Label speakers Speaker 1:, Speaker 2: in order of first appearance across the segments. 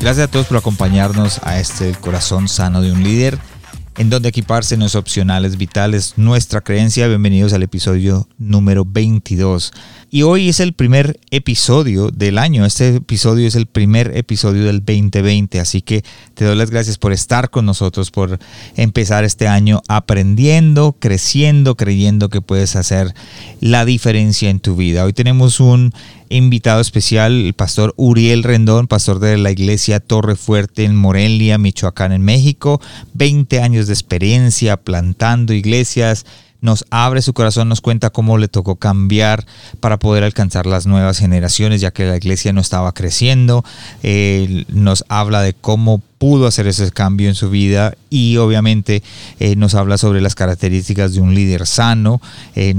Speaker 1: Gracias a todos por acompañarnos a este Corazón Sano de un Líder, en donde equiparse no es opcional, es vital, es nuestra creencia. Bienvenidos al episodio número 22. Y hoy es el primer episodio del año. Este episodio es el primer episodio del 2020. Así que te doy las gracias por estar con nosotros, por empezar este año aprendiendo, creciendo, creyendo que puedes hacer la diferencia en tu vida. Hoy tenemos un invitado especial, el pastor Uriel Rendón, pastor de la iglesia Torre Fuerte en Morelia, Michoacán, en México. 20 años de experiencia plantando iglesias, nos abre su corazón, nos cuenta cómo le tocó cambiar para poder alcanzar las nuevas generaciones, ya que la iglesia no estaba creciendo. nos habla de cómo pudo hacer ese cambio en su vida y obviamente eh, nos habla sobre las características de un líder sano.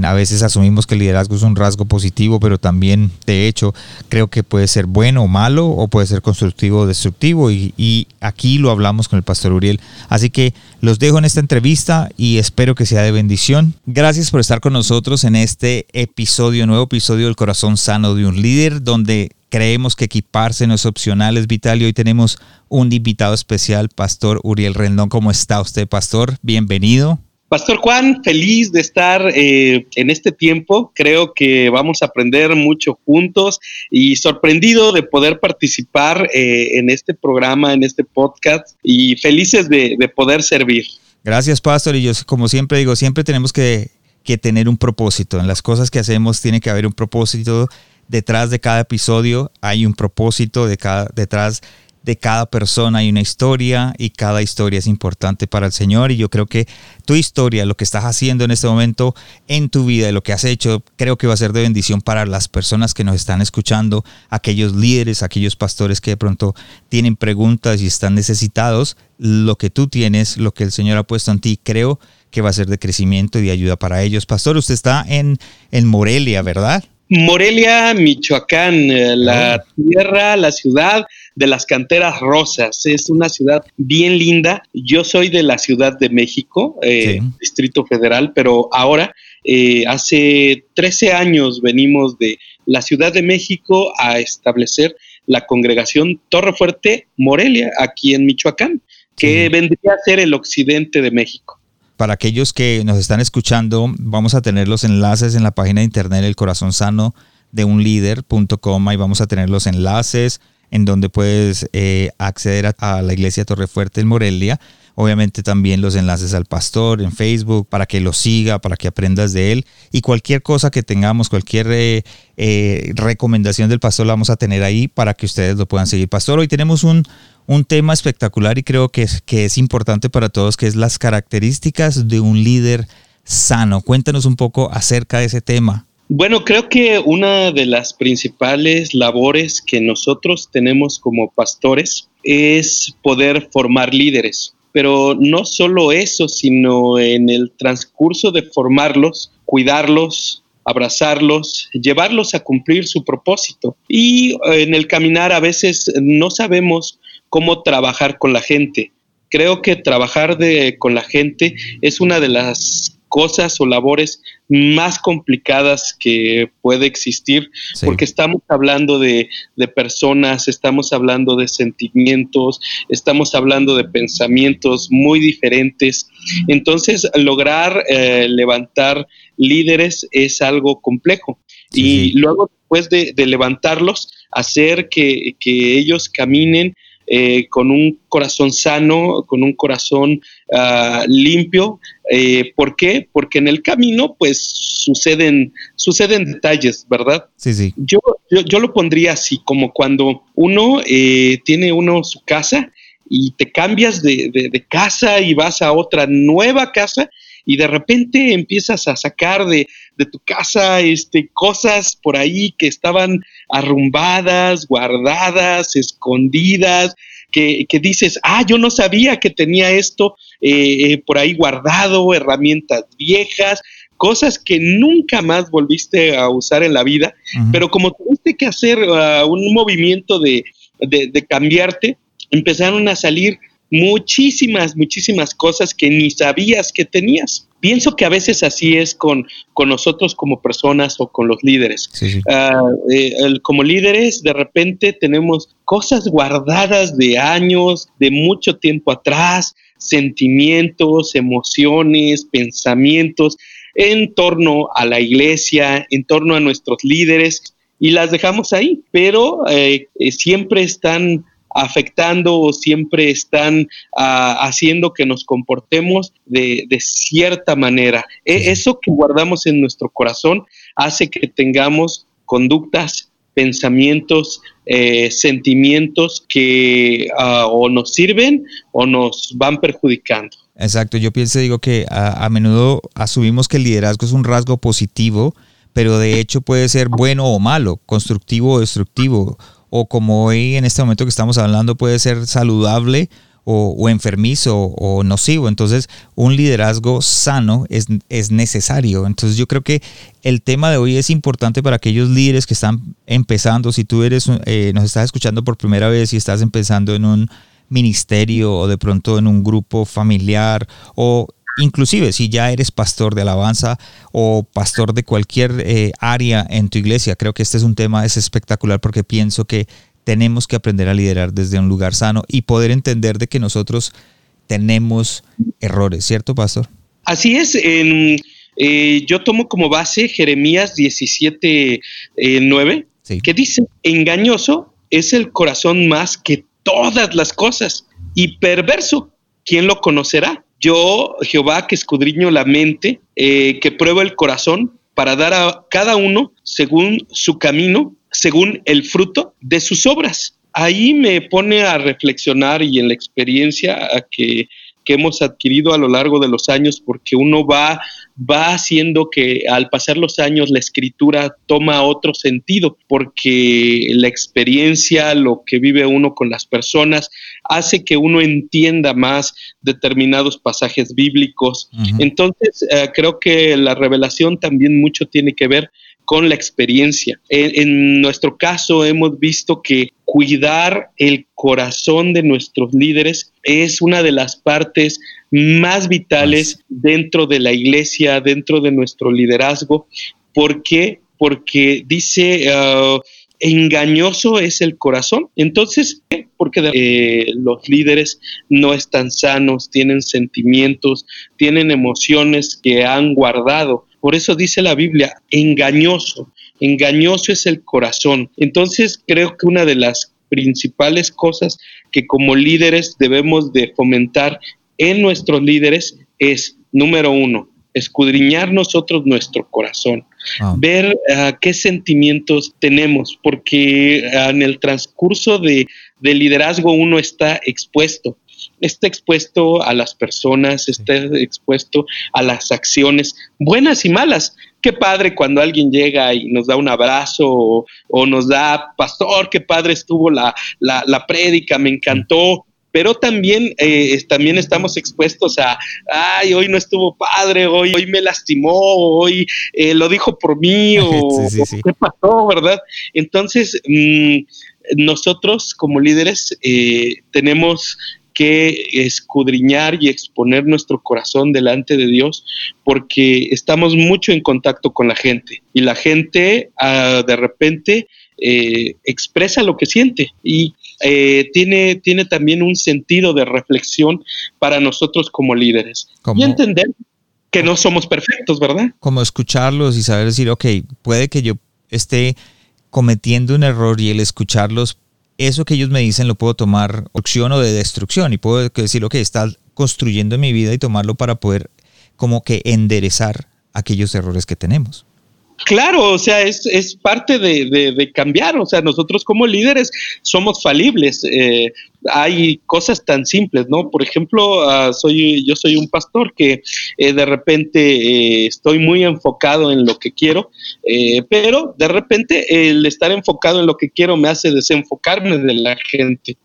Speaker 1: a veces asumimos que el liderazgo es un rasgo positivo, pero también de hecho creo que puede ser bueno o malo o puede ser constructivo o destructivo y, y aquí lo hablamos con el pastor Uriel. Así que los dejo en esta entrevista y espero que sea de bendición. Gracias por estar con nosotros en este episodio, nuevo episodio del corazón sano de un líder, donde Creemos que equiparse no es opcional, es vital y hoy tenemos un invitado especial, Pastor Uriel Rendón. ¿Cómo está usted, Pastor? Bienvenido.
Speaker 2: Pastor Juan, feliz de estar eh, en este tiempo. Creo que vamos a aprender mucho juntos y sorprendido de poder participar eh, en este programa, en este podcast y felices de, poder servir.
Speaker 1: Gracias, Pastor. Y yo, como siempre digo, siempre tenemos que, que tener un propósito. En las cosas que hacemos tiene que haber un propósito detrás de cada episodio hay un propósito, detrás de cada persona hay una historia y cada historia es importante para el Señor y yo creo que tu historia, lo que estás haciendo en este momento en tu vida lo que has hecho, creo que va a ser de bendición para las personas que nos están escuchando, aquellos líderes, aquellos pastores que de pronto tienen preguntas y están necesitados, lo que tú tienes, lo que el Señor ha puesto en ti, creo que va a ser de crecimiento y de ayuda para ellos. Pastor, usted está en, en Morelia, ¿verdad?
Speaker 2: Morelia, Michoacán, eh, la oh. tierra, la ciudad de las canteras rosas. Es una ciudad bien linda. Yo soy de la Ciudad de México, eh, Distrito Federal, pero ahora, eh, hace 13 años venimos de la Ciudad de México a establecer la congregación Torre Fuerte Morelia, aquí en Michoacán, que vendría a ser el occidente de México.
Speaker 1: Para aquellos que nos están escuchando, vamos a tener los enlaces en la página de internet El Corazón Sano de un líder.com. Ahí vamos a tener los enlaces en donde puedes eh, acceder a, la iglesia Torrefuerte en Morelia. Obviamente también los enlaces al pastor en Facebook para que lo siga, para que aprendas de él. Y cualquier cosa que tengamos, cualquier eh, eh, recomendación del pastor la vamos a tener ahí para que ustedes lo puedan seguir. Pastor, hoy tenemos un, un tema espectacular y creo que es, que es importante para todos, que es las características de un líder sano. Cuéntanos un poco acerca de ese tema.
Speaker 2: Bueno, creo que una de las principales labores que nosotros tenemos como pastores es poder formar líderes. Pero no solo eso, sino en el transcurso de formarlos, cuidarlos, abrazarlos, llevarlos a cumplir su propósito. Y en el caminar a veces no sabemos cómo trabajar con la gente. Creo que trabajar de, con la gente es una de las cosas o labores más complicadas que puede existir, porque estamos hablando de, personas, estamos hablando de sentimientos, estamos hablando de pensamientos muy diferentes. Entonces, lograr eh, levantar líderes es algo complejo. y luego, después de, levantarlos, hacer que, que ellos caminen eh, con un corazón sano, con un corazón ah, limpio. Eh, ¿Por qué? Porque en el camino, pues, suceden, suceden detalles, ¿verdad?
Speaker 1: Sí, sí.
Speaker 2: Yo, yo, lo pondría así, como cuando uno eh, tiene uno su casa y te cambias de, de casa y vas a otra nueva casa y de repente empiezas a sacar de, de tu casa, este, cosas por ahí que estaban arrumbadas, guardadas, escondidas, que, dices, ah, yo no sabía que tenía esto eh, eh, por ahí guardado, herramientas viejas, cosas que nunca más volviste a usar en la vida, pero como tuviste que hacer uh, un movimiento de, de cambiarte, empezaron a salir muchísimas, muchísimas cosas que ni sabías que tenías. Pienso que a veces así es con, con nosotros como personas o con los líderes. Ah, eh, como líderes, de repente tenemos cosas guardadas de años, de mucho tiempo atrás, sentimientos, emociones, pensamientos en torno a la iglesia, en torno a nuestros líderes, y las dejamos ahí, pero eh, eh, siempre están afectando o siempre están ah, haciendo que nos comportemos de, cierta manera. E, eso que guardamos en nuestro corazón hace que tengamos conductas, pensamientos, eh, sentimientos que ah, o nos sirven o nos van perjudicando.
Speaker 1: Exacto, yo pienso, digo que a, a menudo asumimos que el liderazgo es un rasgo positivo, pero de hecho puede ser bueno o malo, constructivo o destructivo o como hoy en este momento que estamos hablando puede ser saludable o, enfermizo o nocivo. Entonces, un liderazgo sano es, es, necesario. Entonces, yo creo que el tema de hoy es importante para aquellos líderes que están empezando. Si tú eres, eh, nos estás escuchando por primera vez y estás empezando en un ministerio o de pronto en un grupo familiar o inclusive si ya eres pastor de alabanza o pastor de cualquier eh, área en tu iglesia, creo que este es un tema es espectacular porque pienso que tenemos que aprender a liderar desde un lugar sano y poder entender de que nosotros tenemos errores, ¿cierto, pastor?
Speaker 2: Así es. En, eh, yo tomo como base Jeremías 17, 9, eh, que dice, engañoso es el corazón más que todas las cosas y perverso, ¿quién lo conocerá? Yo, Jehová, que escudriño la mente, eh, que pruebo el corazón, para dar a cada uno según su camino, según el fruto de sus obras. Ahí me pone a reflexionar y en la experiencia a que que hemos adquirido a lo largo de los años, porque uno va, va haciendo que al pasar los años la escritura toma otro sentido, porque la experiencia, lo que vive uno con las personas, hace que uno entienda más determinados pasajes bíblicos. Entonces, eh, creo que la revelación también mucho tiene que ver con la experiencia. En, nuestro caso hemos visto que cuidar el corazón de nuestros líderes es una de las partes más vitales dentro de la iglesia, dentro de nuestro liderazgo. ¿Por qué? Porque dice... Uh, engañoso es el corazón. Entonces, porque eh, los líderes no están sanos, tienen sentimientos, tienen emociones que han guardado por eso dice la Biblia, engañoso, engañoso es el corazón. Entonces creo que una de las principales cosas que como líderes debemos de fomentar en nuestros líderes es, número uno, escudriñar nosotros nuestro corazón, ah. ver ah, qué sentimientos tenemos, porque ah, en el transcurso de, de liderazgo uno está expuesto está expuesto a las personas, está expuesto a las acciones buenas y malas. Qué padre cuando alguien llega y nos da un abrazo o, nos da, pastor, qué padre estuvo la, la, prédica, me encantó pero también, eh, también estamos expuestos a, ay, hoy no estuvo padre, hoy, hoy me lastimó, hoy eh, lo dijo por mí, o, qué pasó, ¿verdad? Entonces, mm, nosotros como líderes eh, tenemos que escudriñar y exponer nuestro corazón delante de Dios porque estamos mucho en contacto con la gente y la gente ah, de repente eh, expresa lo que siente y eh, tiene, tiene también un sentido de reflexión para nosotros como líderes y entender que no somos perfectos, ¿verdad?
Speaker 1: Como escucharlos y saber decir, ok, puede que yo esté cometiendo un error y el escucharlos eso que ellos me dicen lo puedo tomar opción o de destrucción y puedo decir, ok, está construyendo mi vida y tomarlo para poder como que enderezar aquellos errores que tenemos.
Speaker 2: Claro, o sea, es, parte de, cambiar, o sea, nosotros como líderes somos falibles. Eh, hay cosas tan simples, ¿no? Por ejemplo, ah, soy, yo soy un pastor que eh, de repente eh, estoy muy enfocado en lo que quiero, eh, pero de repente el estar enfocado en lo que quiero me hace desenfocarme de la gente.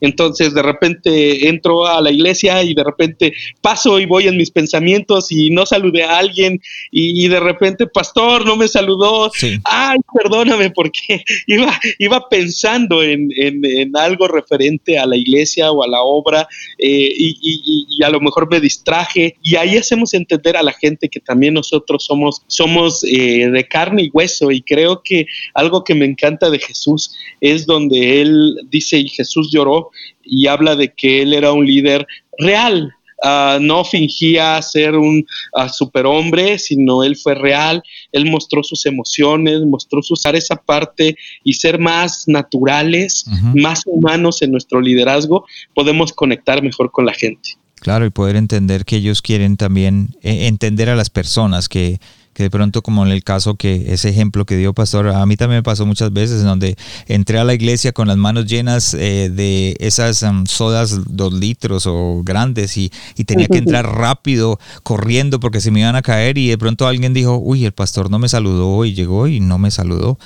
Speaker 2: Entonces, de repente entro a la iglesia y de repente paso y voy en mis pensamientos y no saludé a alguien y, de repente, pastor, no me saludó. Ay, perdóname porque iba, iba pensando en, en algo referente a la iglesia o a la obra eh, y, a lo mejor me distraje. Y ahí hacemos entender a la gente que también nosotros somos, somos eh, de carne y hueso. Y creo que algo que me encanta de Jesús es donde él dice y Jesús lloró y habla de que él era un líder real, Ah, no fingía ser un uh, superhombre, sino él fue real, él mostró sus emociones, mostró usar esa parte y ser más naturales, más humanos en nuestro liderazgo, podemos conectar mejor con la gente.
Speaker 1: Claro, y poder entender que ellos quieren también eh, entender a las personas, que que de pronto como en el caso que ese ejemplo que dio pastor, a mí también me pasó muchas veces en donde entré a la iglesia con las manos llenas eh, de esas um, sodas dos litros o grandes y, tenía que entrar rápido corriendo porque se me iban a caer y de pronto alguien dijo, uy, el pastor no me saludó y llegó y no me saludó.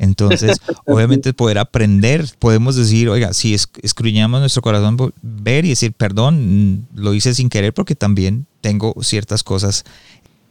Speaker 1: Entonces, obviamente poder aprender, podemos decir, oiga, si escruñamos nuestro corazón, ver y decir, perdón, lo hice sin querer porque también tengo ciertas cosas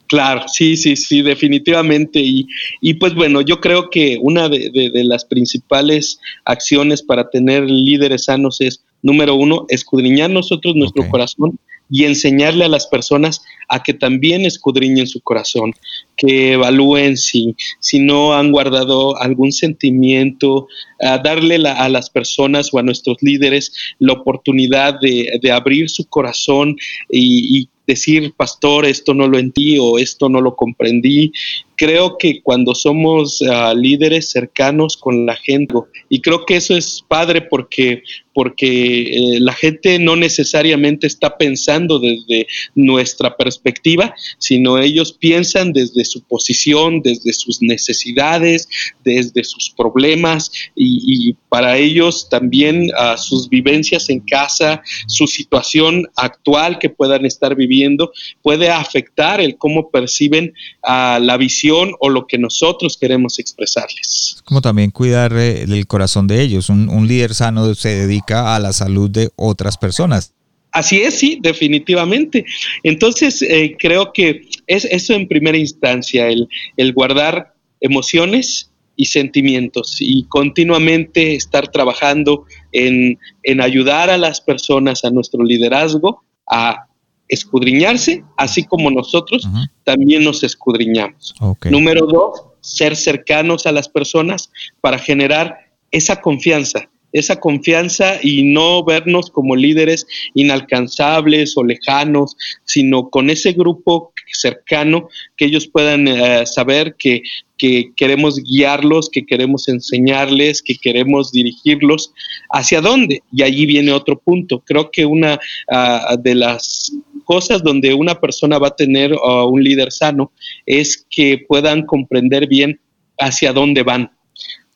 Speaker 2: Claro, sí, sí, sí, definitivamente. Y, y pues bueno, yo creo que una de, las principales acciones para tener líderes sanos es, número uno, escudriñar nosotros nuestro corazón y enseñarle a las personas a que también escudriñen su corazón, que evalúen si, si no han guardado algún sentimiento, a darle a las personas o a nuestros líderes la oportunidad de, de abrir su corazón y, y decir, pastor, esto no lo entendí o esto no lo comprendí. Creo que cuando somos ah, líderes cercanos con la gente, y creo que eso es padre porque, porque eh, la gente no necesariamente está pensando desde nuestra perspectiva, sino ellos piensan desde su posición, desde sus necesidades, desde sus problemas, y, para ellos también uh, sus vivencias en casa, su situación actual que puedan estar viviendo puede afectar el cómo perciben a la visión o lo que nosotros queremos expresarles.
Speaker 1: Como también cuidar eh, el corazón de ellos. Un, líder sano se dedica a la salud de otras personas.
Speaker 2: Así es, sí, definitivamente. Entonces, eh, creo que es eso en primera instancia, el, el guardar emociones y sentimientos y continuamente estar trabajando en, en ayudar a las personas, a nuestro liderazgo, a escudriñarse, así como nosotros también nos escudriñamos. Número dos, ser cercanos a las personas para generar esa confianza, esa confianza y no vernos como líderes inalcanzables o lejanos, sino con ese grupo cercano que ellos puedan eh, saber que que queremos guiarlos, que queremos enseñarles, que queremos dirigirlos. ¿Hacia dónde? Y allí viene otro punto. Creo que una ah, de las cosas donde una persona va a tener uh, un líder sano es que puedan comprender bien hacia dónde van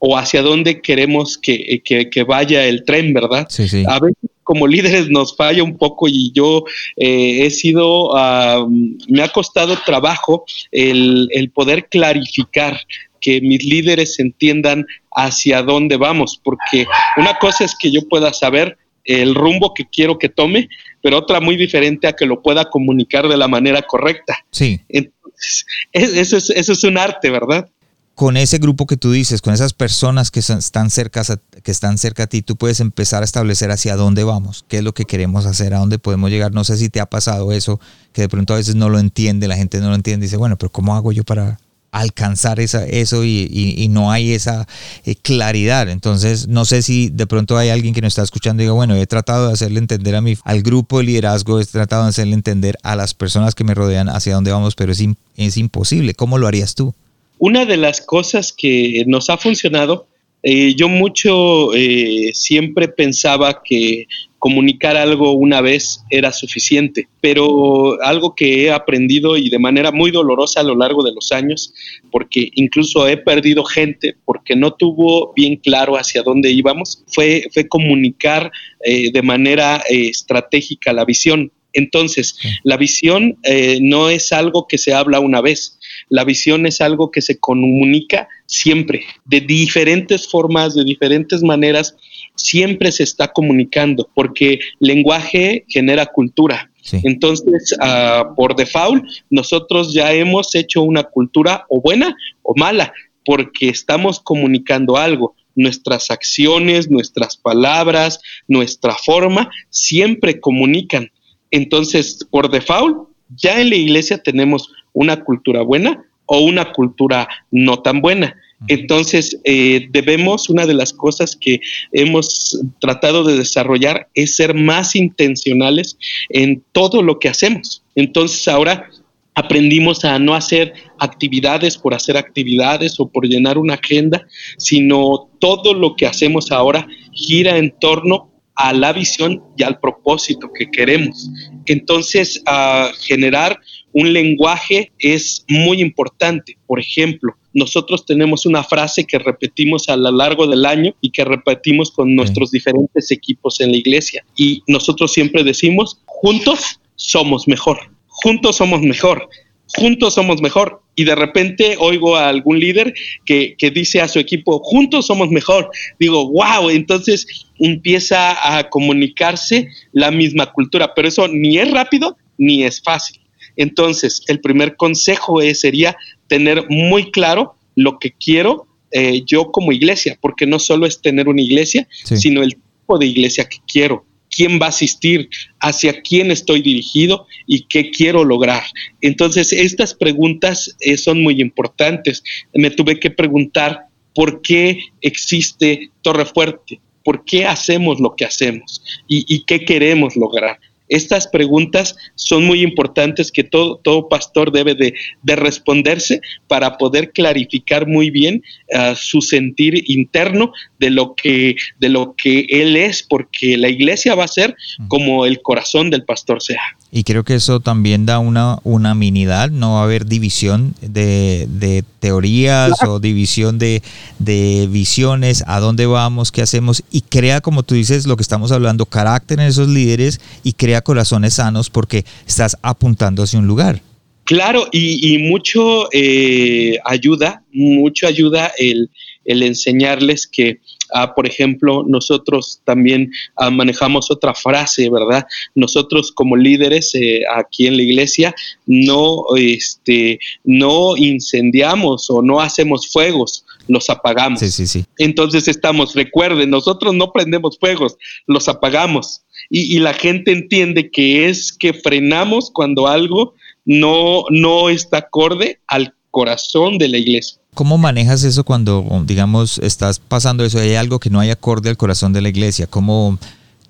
Speaker 2: o hacia dónde queremos que, vaya el tren, ¿verdad?
Speaker 1: Sí, sí.
Speaker 2: A veces como líderes nos falla un poco y yo eh, he sido, uh, me ha costado trabajo el, el poder clarificar que mis líderes entiendan hacia dónde vamos, porque una cosa es que yo pueda saber el rumbo que quiero que tome, pero otra muy diferente a que lo pueda comunicar de la manera correcta.
Speaker 1: Sí.
Speaker 2: Entonces, eso es, eso es un arte, ¿verdad?
Speaker 1: Con ese grupo que tú dices, con esas personas que están, cerca, que están cerca a ti, tú puedes empezar a establecer hacia dónde vamos, qué es lo que queremos hacer, a dónde podemos llegar. No sé si te ha pasado eso, que de pronto a veces no lo entiende, la gente no lo entiende, y dice, bueno, pero ¿cómo hago yo para alcanzar esa, eso y, no hay esa eh, claridad. Entonces, no sé si de pronto hay alguien que nos está escuchando y diga, bueno, he tratado de hacerle entender a mi, al grupo de liderazgo, he tratado de hacerle entender a las personas que me rodean hacia dónde vamos, pero es, es imposible. ¿Cómo lo harías tú?
Speaker 2: Una de las cosas que nos ha funcionado, eh, yo mucho eh, siempre pensaba que comunicar algo una vez era suficiente, pero algo que he aprendido y de manera muy dolorosa a lo largo de los años, porque incluso he perdido gente porque no tuvo bien claro hacia dónde íbamos, fue, fue comunicar eh, de manera eh, estratégica la visión. Entonces, la visión eh, no es algo que se habla una vez, la visión es algo que se comunica siempre, de diferentes formas, de diferentes maneras, siempre se está comunicando, porque lenguaje genera cultura. Entonces, uh, por default, nosotros ya hemos hecho una cultura o buena o mala, porque estamos comunicando algo. Nuestras acciones, nuestras palabras, nuestra forma, siempre comunican. Entonces, por default, ya en la iglesia tenemos una cultura buena o una cultura no tan buena. Entonces, eh, debemos, una de las cosas que hemos tratado de desarrollar es ser más intencionales en todo lo que hacemos. Entonces, ahora aprendimos a no hacer actividades por hacer actividades o por llenar una agenda, sino todo lo que hacemos ahora gira en torno a la visión y al propósito que queremos. Entonces, a generar un lenguaje es muy importante. Por ejemplo, nosotros tenemos una frase que repetimos a lo largo del año y que repetimos con nuestros diferentes equipos en la iglesia. Y nosotros siempre decimos, juntos somos mejor, juntos somos mejor, juntos somos mejor. Y de repente oigo a algún líder que, que dice a su equipo, juntos somos mejor. Digo, wow, entonces empieza a comunicarse la misma cultura, pero eso ni es rápido ni es fácil. Entonces, el primer consejo sería tener muy claro lo que quiero eh, yo como iglesia, porque no solo es tener una iglesia, sino el tipo de iglesia que quiero, quién va a asistir, hacia quién estoy dirigido y qué quiero lograr. Entonces, estas preguntas eh, son muy importantes. Me tuve que preguntar por qué existe Torre Fuerte, por qué hacemos lo que hacemos y qué queremos lograr. Estas preguntas son muy importantes que todo, todo pastor debe de, responderse para poder clarificar muy bien ah, su sentir interno de lo, que, de lo que él es, porque la iglesia va a ser como el corazón del pastor sea.
Speaker 1: Y creo que eso también da una unanimidad, no va a haber división de, teorías o división de, de, visiones, a dónde vamos, qué hacemos, y crea, como tú dices, lo que estamos hablando, carácter en esos líderes y crea corazones sanos porque estás apuntando hacia un lugar.
Speaker 2: Claro, y, mucho eh, ayuda, mucho ayuda el, el enseñarles que, ah, por ejemplo, nosotros también ah, manejamos otra frase, ¿verdad? Nosotros como líderes eh, aquí en la iglesia no, este, no incendiamos o no hacemos fuegos, los apagamos.
Speaker 1: Sí, sí, sí.
Speaker 2: Entonces estamos, recuerden, nosotros no prendemos fuegos, los apagamos. Y, y la gente entiende que es que frenamos cuando algo no, no está acorde al corazón de la iglesia.
Speaker 1: ¿Cómo manejas eso cuando, digamos, estás pasando eso? Hay algo que no hay acorde al corazón de la iglesia. ¿Cómo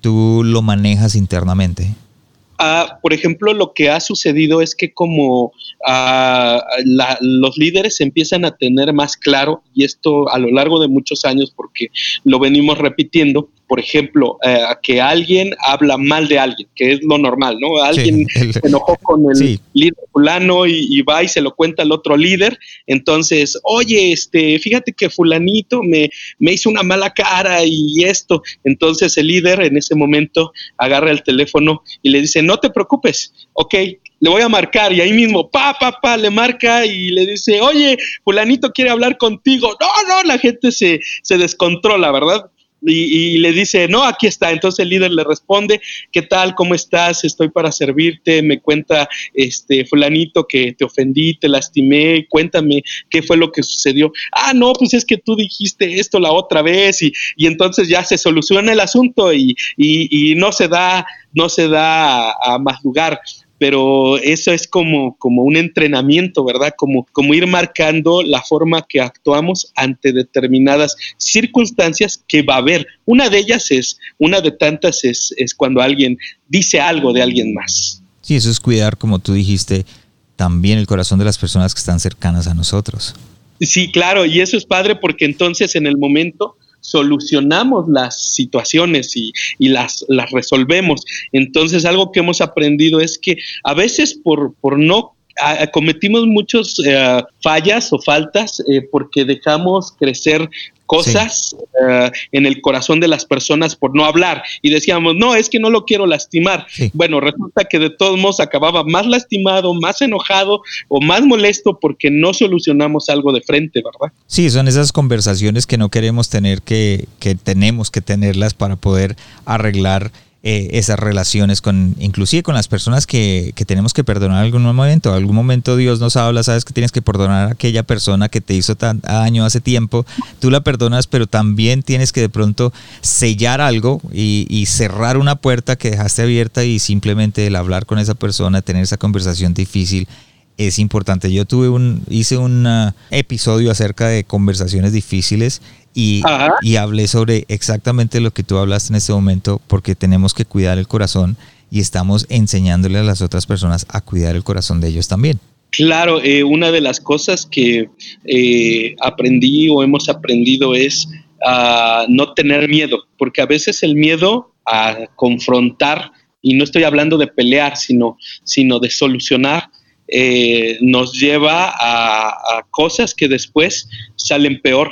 Speaker 1: tú lo manejas internamente?
Speaker 2: Ah, por ejemplo, lo que ha sucedido es que como ah, los líderes empiezan a tener más claro, y esto a lo largo de muchos años, porque lo venimos repitiendo, por ejemplo, eh, que alguien habla mal de alguien, que es lo normal, ¿no? Alguien se enojó con el líder fulano y, va y se lo cuenta al otro líder, entonces, oye, este, fíjate que fulanito me, me hizo una mala cara y esto, entonces el líder en ese momento agarra el teléfono y le dice, no te preocupes, ok, le voy a marcar y ahí mismo, pa, pa, pa, le marca y le dice, oye, fulanito quiere hablar contigo. No, no, la gente se, se descontrola, ¿verdad? Y, le dice, no, aquí está. Entonces el líder le responde, ¿qué tal? ¿Cómo estás? Estoy para servirte. Me cuenta este fulanito que te ofendí, te lastimé. Cuéntame qué fue lo que sucedió. Ah, no, pues es que tú dijiste esto la otra vez y, y entonces ya se soluciona el asunto y, y, no se da, no se da a más lugar pero eso es como, como un entrenamiento, ¿verdad? Como, como ir marcando la forma que actuamos ante determinadas circunstancias que va a haber. Una de ellas es, una de tantas es, es cuando alguien dice algo de alguien más.
Speaker 1: Sí, eso es cuidar, como tú dijiste, también el corazón de las personas que están cercanas a nosotros.
Speaker 2: Sí, claro, y eso es padre porque entonces en el momento solucionamos las situaciones y, las, las resolvemos. Entonces, algo que hemos aprendido es que a veces por, por no cometimos muchas eh, fallas o faltas eh, porque dejamos crecer cosas eh, en el corazón de las personas por no hablar y decíamos, no, es que no lo quiero lastimar. Bueno, resulta que de todos modos acababa más lastimado, más enojado o más molesto porque no solucionamos algo de frente, ¿verdad?
Speaker 1: Sí, son esas conversaciones que no queremos tener, que, que tenemos que tenerlas para poder arreglar eh, esas relaciones con, inclusive con las personas que, que, tenemos que perdonar en algún momento. En algún momento Dios nos habla, sabes que tienes que perdonar a aquella persona que te hizo tan daño hace tiempo. Tú la perdonas, pero también tienes que de pronto sellar algo y, y cerrar una puerta que dejaste abierta y simplemente el hablar con esa persona, tener esa conversación difícil es importante. Yo tuve un, hice un ah, episodio acerca de conversaciones difíciles y, y, hablé sobre exactamente lo que tú hablaste en este momento, porque tenemos que cuidar el corazón y estamos enseñándole a las otras personas a cuidar el corazón de ellos también.
Speaker 2: Claro, eh, una de las cosas que eh, aprendí o hemos aprendido es a no tener miedo, porque a veces el miedo a confrontar, y no estoy hablando de pelear, sino, sino de solucionar, eh, nos lleva a, cosas que después salen peor.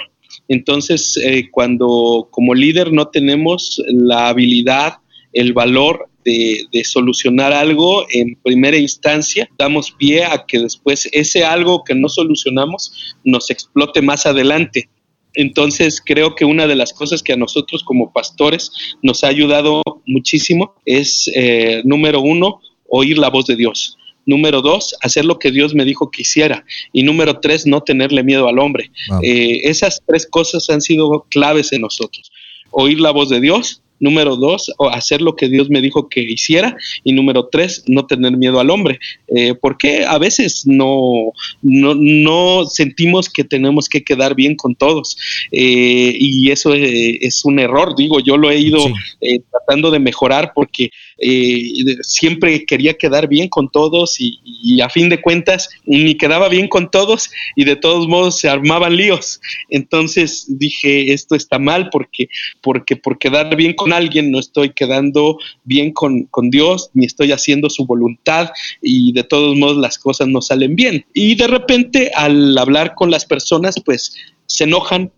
Speaker 2: Entonces, eh, cuando como líder no tenemos la habilidad, el valor de, solucionar algo en primera instancia, damos pie a que después ese algo que no solucionamos nos explote más adelante. Entonces creo que una de las cosas que a nosotros como pastores nos ha ayudado muchísimo es, eh, número uno, oír la voz de Dios. Número dos, hacer lo que Dios me dijo que hiciera. Y número tres, no tenerle miedo al hombre. Eh, esas tres cosas han sido claves en nosotros. Oír la voz de Dios, Número dos, hacer lo que Dios me dijo que hiciera. Y número tres, no tener miedo al hombre. Eh, porque a veces no, no, sentimos que tenemos que quedar bien con todos. Eh, y eso es, un error, digo, yo lo he ido tratando de mejorar porque eh, siempre quería quedar bien con todos y, a fin de cuentas ni quedaba bien con todos y de todos modos se armaban líos. Entonces dije, esto está mal porque, porque por quedar bien con alguien no estoy quedando bien con, con Dios ni estoy haciendo su voluntad y de todos modos las cosas no salen bien. Y de repente al hablar con las personas pues se enojan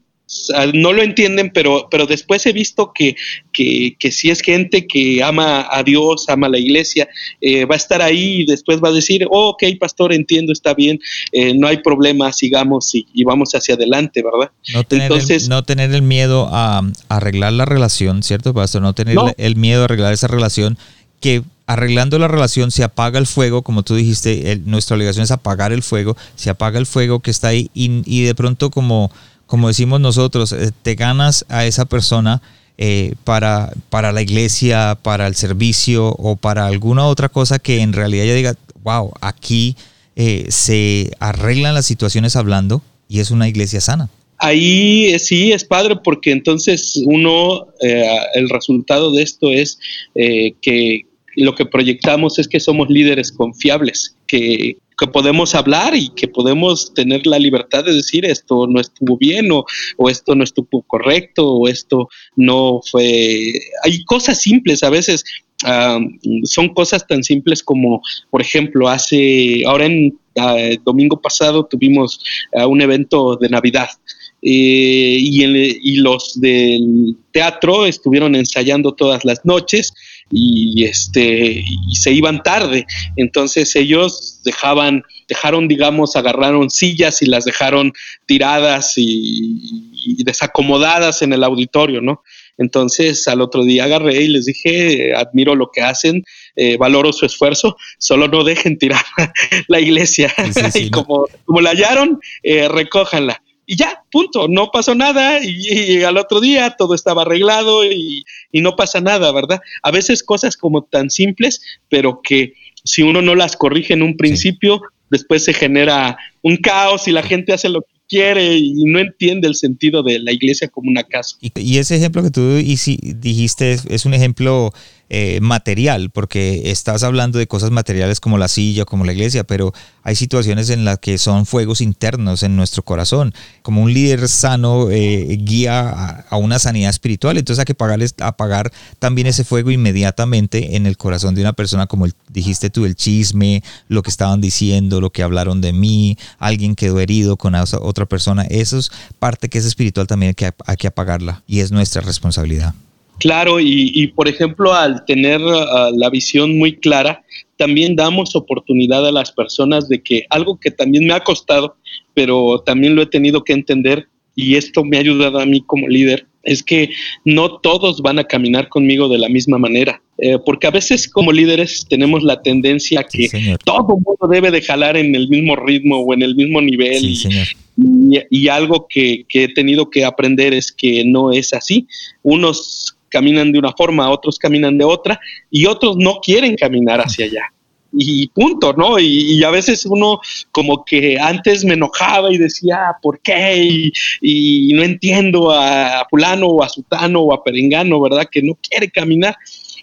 Speaker 2: no lo entienden, pero, pero después he visto que, que, si es gente que ama a Dios, ama a la iglesia, eh, va a estar ahí y después va a decir, oh, ok, pastor, entiendo, está bien, eh, no hay problema, sigamos y, vamos hacia adelante, ¿verdad?
Speaker 1: No tener, el, no tener el miedo a, arreglar la relación, ¿cierto, pastor? No tener El, miedo a arreglar esa relación que arreglando la relación se apaga el fuego, como tú dijiste, nuestra obligación es apagar el fuego, se apaga el fuego que está ahí y, y de pronto como como decimos nosotros, eh, te ganas a esa persona eh, para, para la iglesia, para el servicio o para alguna otra cosa que en realidad ya diga, wow, aquí eh, se arreglan las situaciones hablando y es una iglesia sana.
Speaker 2: Ahí sí es padre porque entonces uno, el resultado de esto es que lo que proyectamos es que somos líderes confiables, que, que podemos hablar y que podemos tener la libertad de decir esto no estuvo bien o, esto no estuvo correcto o esto no fue... Hay cosas simples a veces. son cosas tan simples como, por ejemplo, hace, ahora en el domingo pasado tuvimos un evento de Navidad eh, y, y, los del teatro estuvieron ensayando todas las noches y este y se iban tarde. Entonces ellos dejaban dejaron digamos agarraron sillas y las dejaron tiradas y, desacomodadas en el auditorio no entonces al otro día agarré y les dije admiro lo que hacen eh, valoro su esfuerzo solo no dejen tirar la iglesia y como, como la hallaron eh, recójanla y ya, punto, no pasó nada y, al otro día todo estaba arreglado y, no pasa nada, ¿verdad? A veces cosas como tan simples, pero que si uno no las corrige en un principio, después se genera un caos y la gente hace lo que quiere y no entiende el sentido de la iglesia como una casa.
Speaker 1: Y, ese ejemplo que tú dijiste es, un ejemplo eh, material, porque estás hablando de cosas materiales como la silla, como la iglesia, pero hay situaciones en las que son fuegos internos en nuestro corazón. Como un líder sano eh, guía a, una sanidad espiritual, entonces hay que apagar también ese fuego inmediatamente en el corazón de una persona, como dijiste tú, el chisme, lo que estaban diciendo, lo que hablaron de mí, alguien quedó herido con otra persona. Eso es parte que es espiritual también que hay que apagarla y es nuestra responsabilidad.
Speaker 2: Claro, y, por ejemplo, al tener uh, la visión muy clara, también damos oportunidad a las personas de que algo que también me ha costado, pero también lo he tenido que entender y esto me ha ayudado a mí como líder, es que no todos van a caminar conmigo de la misma manera, eh, porque a veces como líderes tenemos la tendencia a que todo mundo debe de jalar en el mismo ritmo o en el mismo nivel. y, y, algo que, he tenido que aprender es que no es así. Unos caminan de una forma, otros caminan de otra y otros no quieren caminar hacia allá. Y punto, ¿no? Y, a veces uno como que antes me enojaba y decía, ¿por qué? Y, no entiendo a, fulano o a sutano o a perengano, ¿verdad? Que no quiere caminar.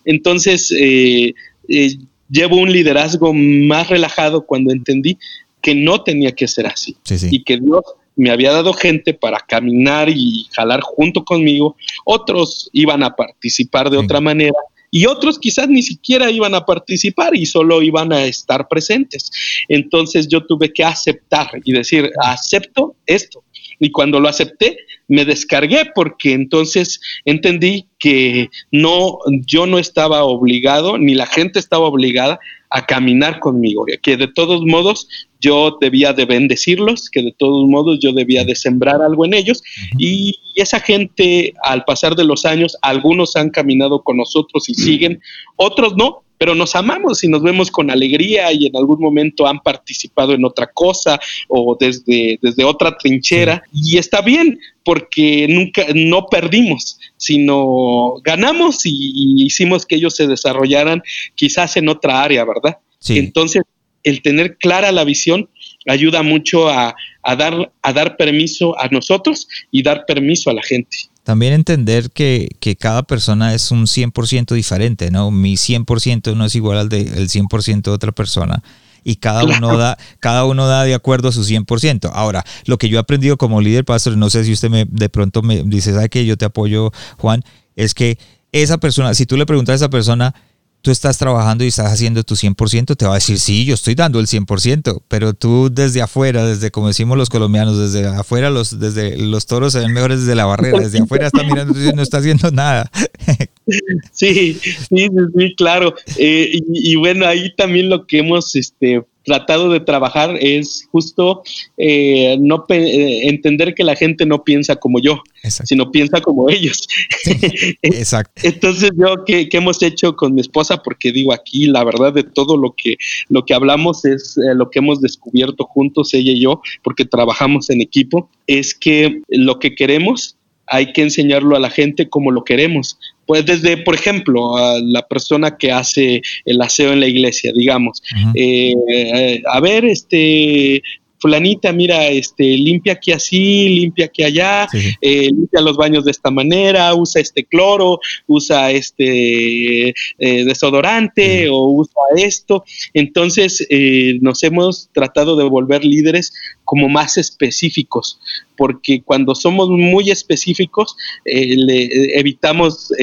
Speaker 2: Entonces, eh, eh, llevo un liderazgo más relajado cuando entendí que no tenía que ser así y que Dios me había dado gente para caminar y jalar junto conmigo, otros iban a participar de otra manera y otros quizás ni siquiera iban a participar y solo iban a estar presentes. Entonces yo tuve que aceptar y decir, acepto esto. Y cuando lo acepté, me descargué porque entonces entendí que no, yo no estaba obligado, ni la gente estaba obligada a caminar conmigo, que de todos modos yo debía de bendecirlos, que de todos modos yo debía de sembrar algo en ellos. Y esa gente al pasar de los años, algunos han caminado con nosotros y siguen, otros no, pero nos amamos y nos vemos con alegría y en algún momento han participado en otra cosa o desde, desde otra trinchera y está bien porque nunca no perdimos, sino ganamos y, hicimos que ellos se desarrollaran quizás en otra área, ¿verdad? Entonces, el tener clara la visión ayuda mucho a, dar, a dar permiso a nosotros y dar permiso a la gente.
Speaker 1: También entender que, cada persona es un 100% diferente, ¿no? Mi 100% no es igual al del 100% de otra persona y cada uno da cada uno da de acuerdo a su 100%. Ahora, lo que yo he aprendido como líder pastor, no sé si usted me de pronto me dice, "¿Sabe que yo te apoyo, Juan?", es que esa persona, si tú le preguntas a esa persona, tú estás trabajando y estás haciendo tu 100%, te va a decir, sí, yo estoy dando el 100%, pero tú desde afuera, desde como decimos los colombianos, desde afuera, los, desde los toros se ven mejores desde la barrera, desde afuera está mirando no está haciendo nada.
Speaker 2: Sí, sí, sí, claro. Eh, y, y, bueno, ahí también lo que hemos este, tratado de trabajar es justo eh, no eh, entender que la gente no piensa como yo, sino piensa como ellos. Exacto. Entonces yo ¿qué, hemos hecho con mi esposa, porque digo aquí la verdad de todo lo que lo que hablamos es eh, lo que hemos descubierto juntos ella y yo, porque trabajamos en equipo, es que lo que queremos hay que enseñarlo a la gente como lo queremos. Pues desde, por ejemplo, a la persona que hace el aseo en la iglesia, digamos, eh, a ver, este, fulanita, mira, este, limpia aquí así, limpia aquí allá, eh, limpia los baños de esta manera, usa este cloro, usa este eh, desodorante o usa esto. Entonces, eh, nos hemos tratado de volver líderes como más específicos, porque cuando somos muy específicos, le, evitamos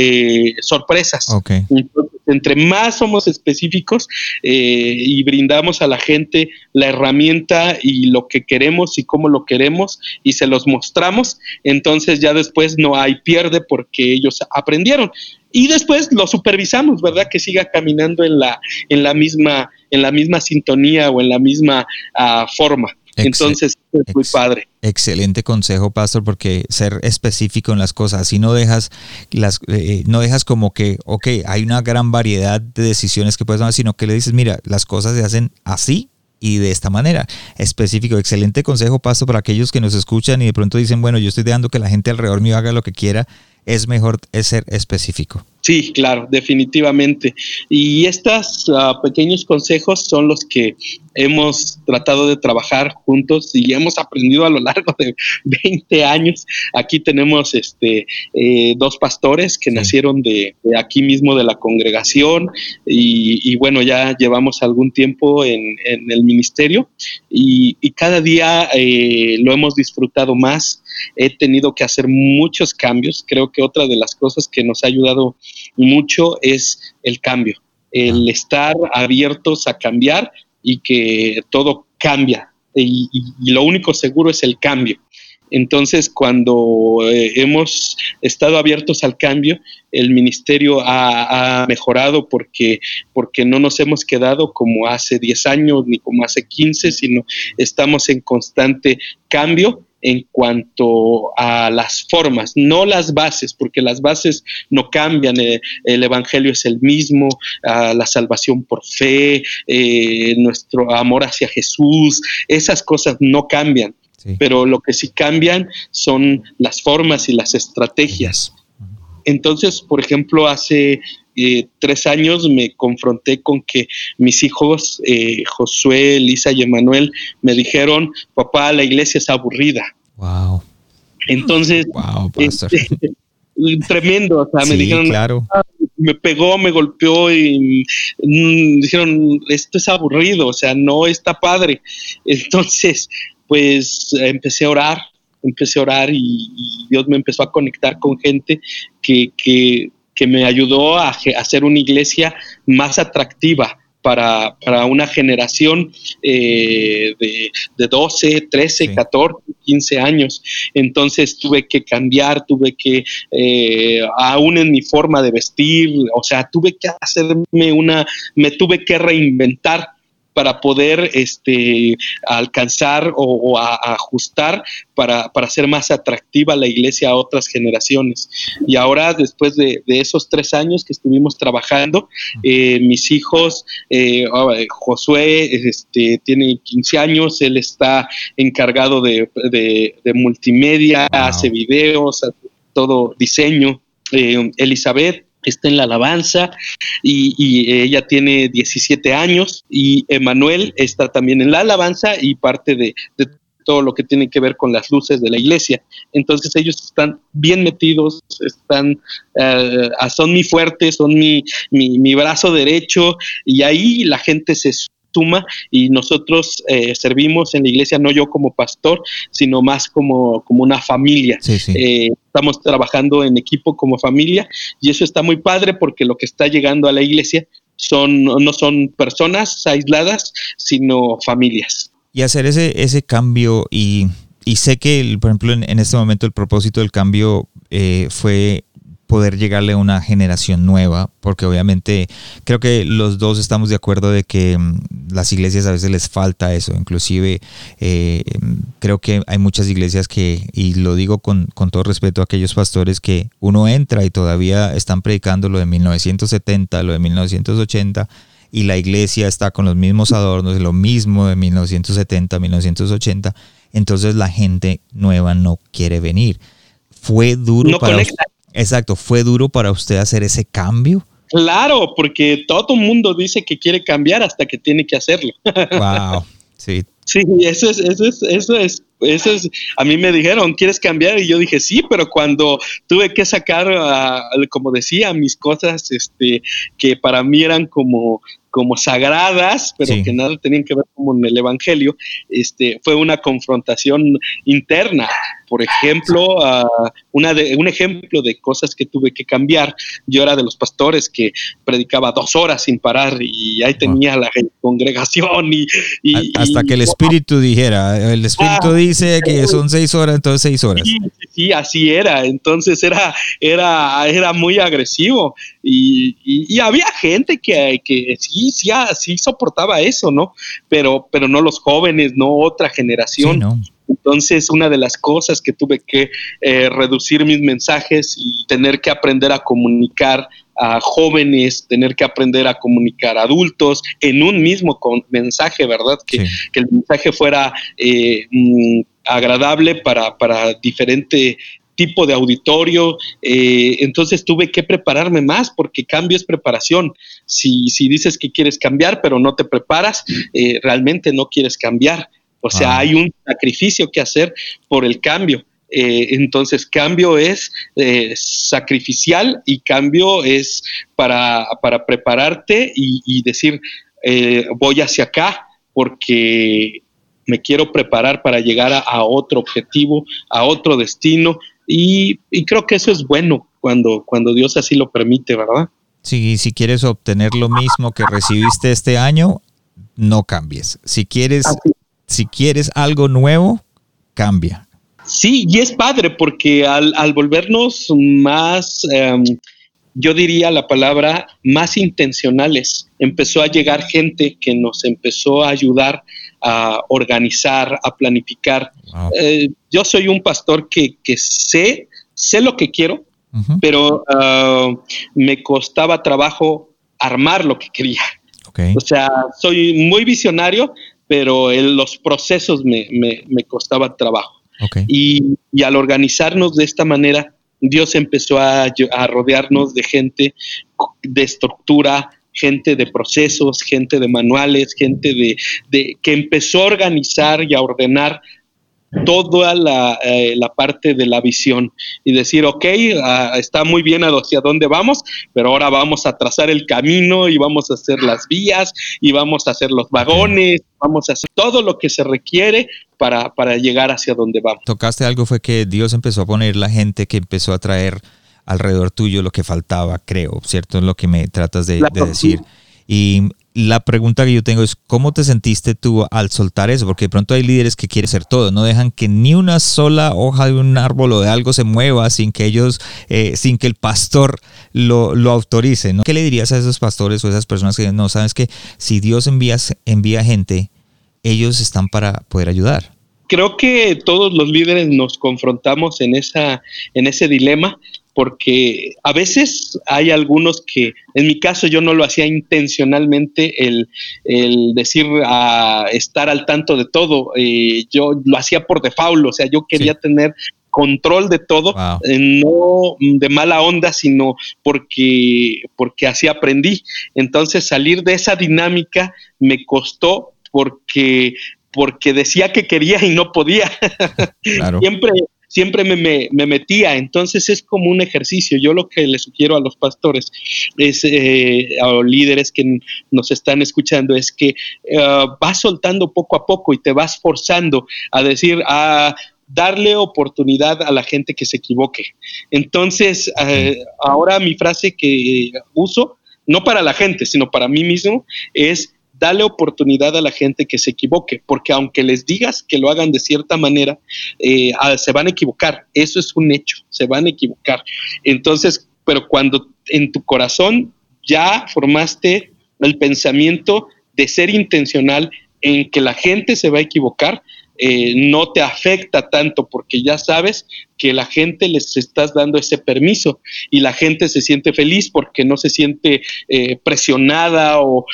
Speaker 2: sorpresas. entre más somos específicos y brindamos a la gente la herramienta y lo que queremos y cómo lo queremos y se los mostramos, entonces ya después no hay pierde porque ellos aprendieron. Y después lo supervisamos, ¿verdad? Que siga caminando en la, en la, misma, en la misma sintonía o en la misma ah, forma. Entonces, es muy padre.
Speaker 1: Excelente consejo, pastor, porque ser específico en las cosas, así no dejas las, eh, no dejas como que, ok, hay una gran variedad de decisiones que puedes tomar, sino que le dices, mira, las cosas se hacen así y de esta manera. Específico, excelente consejo, paso para aquellos que nos escuchan y de pronto dicen, bueno, yo estoy dejando que la gente alrededor mío haga lo que quiera. Es mejor es ser específico.
Speaker 2: Sí, claro, definitivamente. Y estos ah, pequeños consejos son los que hemos tratado de trabajar juntos y hemos aprendido a lo largo de 20 años. Aquí tenemos este, eh, dos pastores que nacieron de, aquí mismo de la congregación y, bueno, ya llevamos algún tiempo en, el ministerio y, cada día eh, lo hemos disfrutado más. He tenido que hacer muchos cambios. Creo que otra de las cosas que nos ha ayudado mucho es el cambio, el estar abiertos a cambiar y que todo cambia y, lo único seguro es el cambio. Entonces, cuando eh, hemos estado abiertos al cambio, el ministerio ha, mejorado porque, porque no nos hemos quedado como hace 10 años ni como hace 15, sino estamos en constante cambio en cuanto a las formas, no las bases, porque las bases no cambian, eh, el Evangelio es el mismo, ah, la salvación por fe, eh, nuestro amor hacia Jesús, esas cosas no cambian, pero lo que sí cambian son las formas y las estrategias. Entonces, por ejemplo, hace eh, tres años me confronté con que mis hijos, eh, Josué, Elisa y Emanuel, me dijeron, papá, la iglesia es aburrida.
Speaker 1: Wow.
Speaker 2: Entonces, este, tremendo, o sea, me dijeron,
Speaker 1: claro.
Speaker 2: Ah, me pegó, me golpeó y mm, dijeron, esto es aburrido, o sea, no está padre. Entonces, pues empecé a orar, empecé a orar y, Dios me empezó a conectar con gente que, que, que me ayudó a, hacer una iglesia más atractiva. Para, para una generación eh, de, de, 12, 13, 14, 15 años. Entonces tuve que cambiar, tuve que, eh, aún en mi forma de vestir, o sea, tuve que hacerme una, me tuve que reinventar para poder este, alcanzar o, ajustar para, para, hacer más atractiva la iglesia a otras generaciones. Y ahora, después de, esos tres años que estuvimos trabajando, eh, mis hijos, eh, ah, Josué este, tiene 15 años, él está encargado de, multimedia, hace videos, todo diseño. Eh, Elizabeth está en la alabanza y, ella tiene 17 años y Emanuel está también en la alabanza y parte de, todo lo que tiene que ver con las luces de la iglesia. Entonces ellos están bien metidos, están, eh, son mi fuerte, son mi, mi, mi, brazo derecho y ahí la gente se suma y nosotros eh, servimos en la iglesia, no yo como pastor, sino más como, como una familia. Eh, estamos trabajando en equipo como familia y eso está muy padre porque lo que está llegando a la iglesia son, no son personas aisladas, sino familias.
Speaker 1: Y hacer ese, ese cambio y, y sé que, por ejemplo, en, este momento el propósito del cambio eh, fue poder llegarle a una generación nueva, porque obviamente creo que los dos estamos de acuerdo de que mm, las iglesias a veces les falta eso, inclusive eh, creo que hay muchas iglesias que, y lo digo con, con, todo respeto a aquellos pastores que uno entra y todavía están predicando lo de 1970, lo de 1980, y la iglesia está con los mismos adornos, lo mismo de 1970, 1980, entonces la gente nueva no quiere venir. Fue duro para Exacto, ¿fue duro para usted hacer ese cambio?
Speaker 2: Claro, porque todo el mundo dice que quiere cambiar hasta que tiene que hacerlo.
Speaker 1: Wow, sí.
Speaker 2: Sí, eso es, eso es, eso es, eso es, a mí me dijeron, ¿quieres cambiar? Y yo dije, sí, pero cuando tuve que sacar, como decía, mis cosas, este, que para mí eran como, como sagradas, pero que nada tenían que ver con el Evangelio, este, fue una confrontación interna. Por ejemplo, una de, un ejemplo de cosas que tuve que cambiar. Yo era de los pastores que predicaba dos horas sin parar y ahí tenía la congregación y...
Speaker 1: Hasta que el Espíritu dijera, el Espíritu ah, dice que son seis horas, entonces seis horas.
Speaker 2: Sí, sí, así era. Entonces era, era, era muy agresivo y, y, había gente que, que sí, sí, sí, soportaba eso, ¿no? Pero, pero no los jóvenes, no otra generación. no. Entonces, una de las cosas que tuve que eh, reducir mis mensajes y tener que aprender a comunicar a jóvenes, tener que aprender a comunicar a adultos en un mismo mensaje, ¿verdad? Que, el mensaje fuera eh, mm, agradable para, para diferente tipo de auditorio, eh, entonces tuve que prepararme más porque cambio es preparación. Si, si dices que quieres cambiar pero no te preparas, eh, realmente no quieres cambiar. O sea, ah. hay un sacrificio que hacer por el cambio. Eh, entonces, cambio es sacrificial y cambio es para, para prepararte y, decir, voy hacia acá porque me quiero preparar para llegar a, otro objetivo, a otro destino, y, creo que eso es bueno cuando, cuando Dios así lo permite, ¿verdad?
Speaker 1: Sí, si quieres obtener lo mismo que recibiste este año, no cambies. Si quieres, si quieres algo nuevo, cambia.
Speaker 2: Sí, y es padre porque al, volvernos más, em, yo diría la palabra, más intencionales, empezó a llegar gente que nos empezó a ayudar a organizar, a planificar. Eh, yo soy un pastor que, sé, sé lo que quiero, pero ah, me costaba trabajo armar lo que quería. O sea, soy muy visionario, pero los procesos me, me, costaba trabajo. Y, al organizarnos de esta manera, Dios empezó a, a rodearnos de gente de estructura, gente de procesos, gente de manuales, gente de, que empezó a organizar y a ordenar toda la, eh, la, parte de la visión y decir, ok, ah, está muy bien hacia dónde vamos, pero ahora vamos a trazar el camino y vamos a hacer las vías y vamos a hacer los vagones, vamos a hacer todo lo que se requiere para, para llegar hacia donde vamos.
Speaker 1: Tocaste algo, fue que Dios empezó a poner la gente que empezó a traer alrededor tuyo lo que faltaba, creo, ¿cierto? Es lo que me tratas de, decir. Y la pregunta que yo tengo es, ¿cómo te sentiste tú al soltar eso? Porque de pronto hay líderes que quieren hacer todo, no dejan que ni una sola hoja de un árbol o de algo se mueva sin que ellos, eh, sin que el pastor lo, lo autorice. ¿no? ¿Qué le dirías a esos pastores o esas personas que no sabes que si Dios envía, envía gente, ellos están para poder ayudar?
Speaker 2: Creo que todos los líderes nos confrontamos en, esa, en ese dilema porque a veces hay algunos que, en mi caso yo no lo hacía intencionalmente, el, decir a estar al tanto de todo, eh, yo lo hacía por default, o sea, yo quería tener control de todo, eh, no de mala onda, sino porque, porque así aprendí. Entonces salir de esa dinámica me costó porque porque decía que quería y no podía. Siempre siempre me, metía. Entonces es como un ejercicio. Yo lo que le sugiero a los pastores, es, eh, a los líderes que nos están escuchando, es que uh, vas soltando poco a poco y te vas forzando a decir, a darle oportunidad a la gente que se equivoque. Entonces, eh, ahora mi frase que uso, no para la gente, sino para mí mismo, es dale oportunidad a la gente que se equivoque, porque aunque les digas que lo hagan de cierta manera, eh, ah, se van a equivocar. Eso es un hecho, se van a equivocar. Entonces, pero cuando en tu corazón ya formaste el pensamiento de ser intencional en que la gente se va a equivocar, eh, no te afecta tanto porque ya sabes que la gente les estás dando ese permiso y la gente se siente feliz porque no se siente eh, presionada o,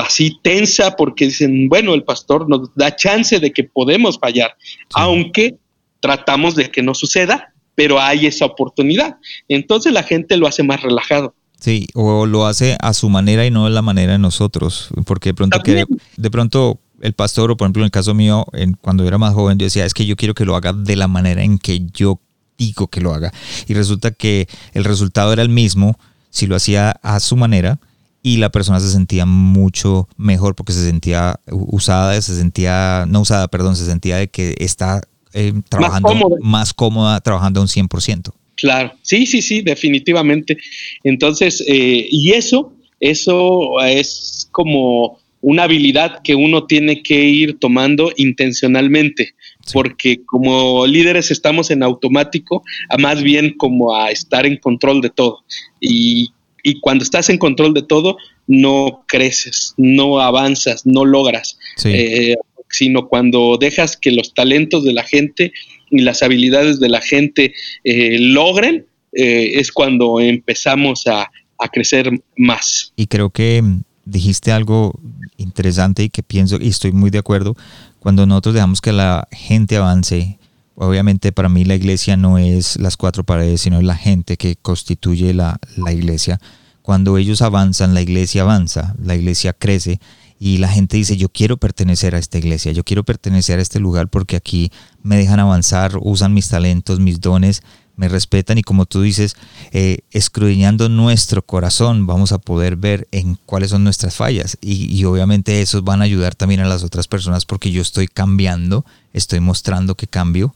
Speaker 2: así tensa porque dicen, bueno, el pastor nos da chance de que podemos fallar, aunque tratamos de que no suceda, pero hay esa oportunidad. Entonces la gente lo hace más relajado.
Speaker 1: Sí, o lo hace a su manera y no de la manera de nosotros, porque de pronto, que, de pronto el pastor, o por ejemplo en el caso mío, en, cuando era más joven, yo decía, es que yo quiero que lo haga de la manera en que yo digo que lo haga. Y resulta que el resultado era el mismo si lo hacía a su manera y la persona se sentía mucho mejor porque se sentía usada, se sentía, no usada, perdón, se sentía de que está eh, trabajando más, cómoda, trabajando un 100%.
Speaker 2: Claro, sí, sí, sí, definitivamente. Entonces, eh, y eso, eso es como una habilidad que uno tiene que ir tomando intencionalmente, porque como líderes estamos en automático, a más bien como a estar en control de todo. Y, cuando estás en control de todo, no creces, no avanzas, no logras, eh, sino cuando dejas que los talentos de la gente y las habilidades de la gente eh, logren, eh, es cuando empezamos a, a crecer más.
Speaker 1: Y creo que dijiste algo interesante y que pienso y estoy muy de acuerdo. Cuando nosotros dejamos que la gente avance, Obviamente para mí la iglesia no es las cuatro paredes, sino la gente que constituye la, la iglesia. Cuando ellos avanzan, la iglesia avanza, la iglesia crece y la gente dice, yo quiero pertenecer a esta iglesia, yo quiero pertenecer a este lugar porque aquí me dejan avanzar, usan mis talentos, mis dones, me respetan y como tú dices, eh, escudriñando nuestro corazón vamos a poder ver en cuáles son nuestras fallas y, y, obviamente esos van a ayudar también a las otras personas porque yo estoy cambiando, estoy mostrando que cambio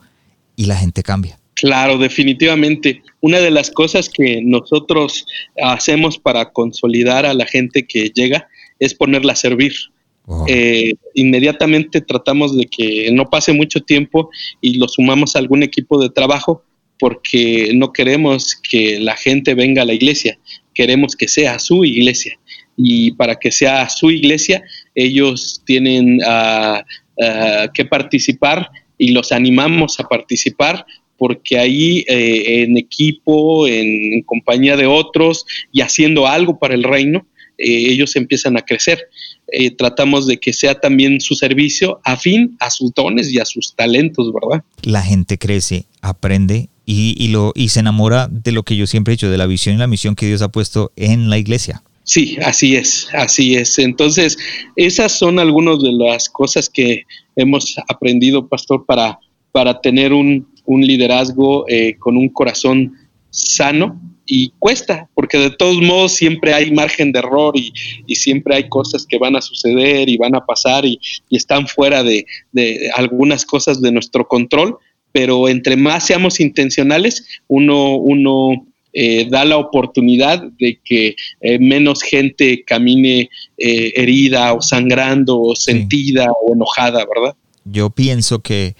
Speaker 1: y la gente cambia.
Speaker 2: Claro, definitivamente. Una de las cosas que nosotros hacemos para consolidar a la gente que llega es ponerla a servir. Eh, inmediatamente tratamos de que no pase mucho tiempo y lo sumamos a algún equipo de trabajo porque no queremos que la gente venga a la iglesia, queremos que sea su iglesia. Y para que sea su iglesia, ellos tienen uh, que participar y los animamos a participar porque ahí eh, en equipo, en, en, compañía de otros y haciendo algo para el reino, eh, ellos empiezan a crecer. Eh, tratamos de que sea también su servicio afín a sus dones y a sus talentos, ¿verdad?
Speaker 1: La gente crece, aprende y, y, lo, y se enamora de lo que yo siempre he dicho, de la visión y la misión que Dios ha puesto en la iglesia.
Speaker 2: Sí, así es, así es. Entonces, esas son algunas de las cosas que hemos aprendido, pastor, para, para tener un, un liderazgo eh, con un corazón sano y cuesta, porque de todos modos siempre hay margen de error y, siempre hay cosas que van a suceder y van a pasar y, y están fuera de, de, algunas cosas de nuestro control, pero entre más seamos intencionales, uno, uno eh, da la oportunidad de que eh, menos gente camine eh, herida o sangrando o sentida sí. o enojada, ¿verdad?
Speaker 1: Yo pienso que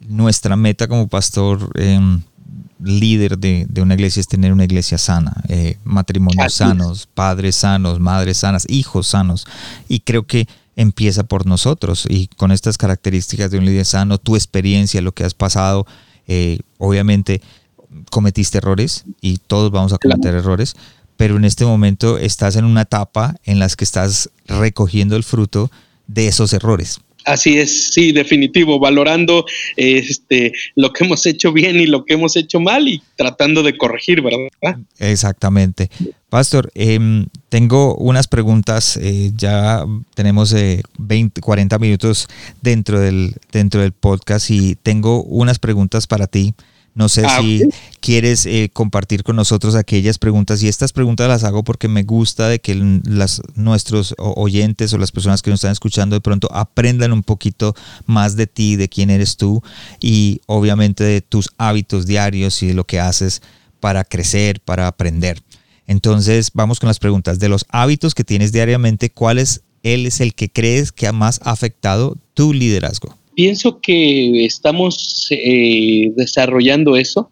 Speaker 1: nuestra meta como pastor eh, líder de, de, una iglesia es tener una iglesia sana, matrimonios Así sanos, es. padres sanos, madres sanas, hijos sanos. Y creo que empieza por nosotros y con estas características de un líder sano, tu experiencia, lo que has pasado, eh, obviamente cometiste errores y todos vamos a cometer claro. errores, pero en este momento estás en una etapa en las que estás recogiendo el fruto de esos errores.
Speaker 2: Así es, sí, definitivo, valorando este, lo que hemos hecho bien y lo que hemos hecho mal y tratando de corregir, ¿verdad?
Speaker 1: Exactamente. Pastor, eh, tengo unas preguntas, eh, ya tenemos eh, 20, 40 minutos dentro del, dentro del podcast y tengo unas preguntas para ti. No sé ah, si okay. quieres eh, compartir con nosotros aquellas preguntas y estas preguntas las hago porque me gusta de que las, nuestros oyentes o las personas que nos están escuchando de pronto aprendan un poquito más de ti, de quién eres tú y obviamente de tus hábitos diarios y de lo que haces para crecer, para aprender. Entonces vamos con las preguntas. De los hábitos que tienes diariamente, ¿cuál es, él es el que crees que ha más afectado tu liderazgo?
Speaker 2: Pienso que estamos eh, desarrollando eso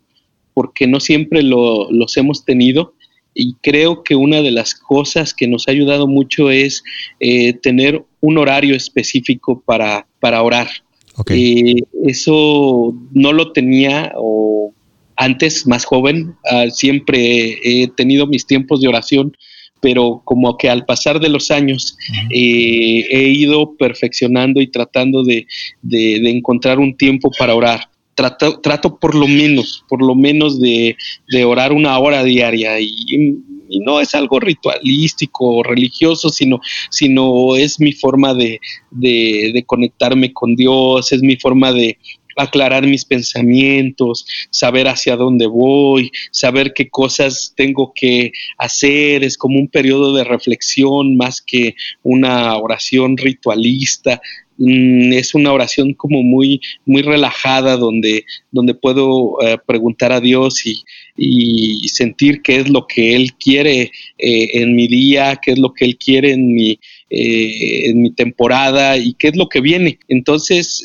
Speaker 2: porque no siempre lo, los hemos tenido y creo que una de las cosas que nos ha ayudado mucho es eh, tener un horario específico para, para orar. Okay. Eh, eso no lo tenía o antes, más joven, uh, siempre he tenido mis tiempos de oración pero como que al pasar de los años uh -huh. eh, he ido perfeccionando y tratando de, de, de, encontrar un tiempo para orar. Trato, trato por lo menos, por lo menos de, de orar una hora diaria y, y, no es algo ritualístico o religioso, sino, sino es mi forma de, de conectarme con Dios, es mi forma de, aclarar mis pensamientos, saber hacia dónde voy, saber qué cosas tengo que hacer, es como un periodo de reflexión más que una oración ritualista, mm, es una oración como muy, muy relajada donde, donde puedo eh, preguntar a Dios y, sentir qué es lo que Él quiere eh, en mi día, qué es lo que Él quiere en mi, eh, en mi temporada y qué es lo que viene. Entonces,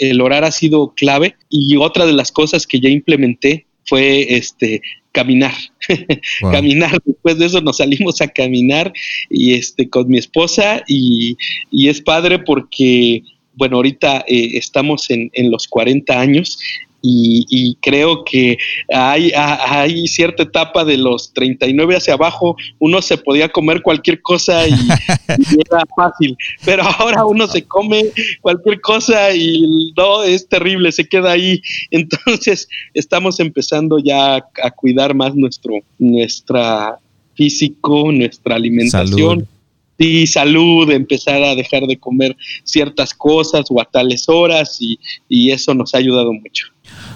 Speaker 2: el orar ha sido clave y otra de las cosas que ya implementé fue este caminar. Wow. caminar. Después de eso nos salimos a caminar y este con mi esposa y, y es padre porque bueno, ahorita eh, estamos en, en, los 40 años y, creo que hay, hay, cierta etapa de los 39 hacia abajo, uno se podía comer cualquier cosa y, era fácil, pero ahora uno se come cualquier cosa y no, es terrible, se queda ahí. Entonces estamos empezando ya a, cuidar más nuestro nuestra físico, nuestra alimentación y salud, empezar a dejar de comer ciertas cosas o a tales horas y, eso nos ha ayudado mucho.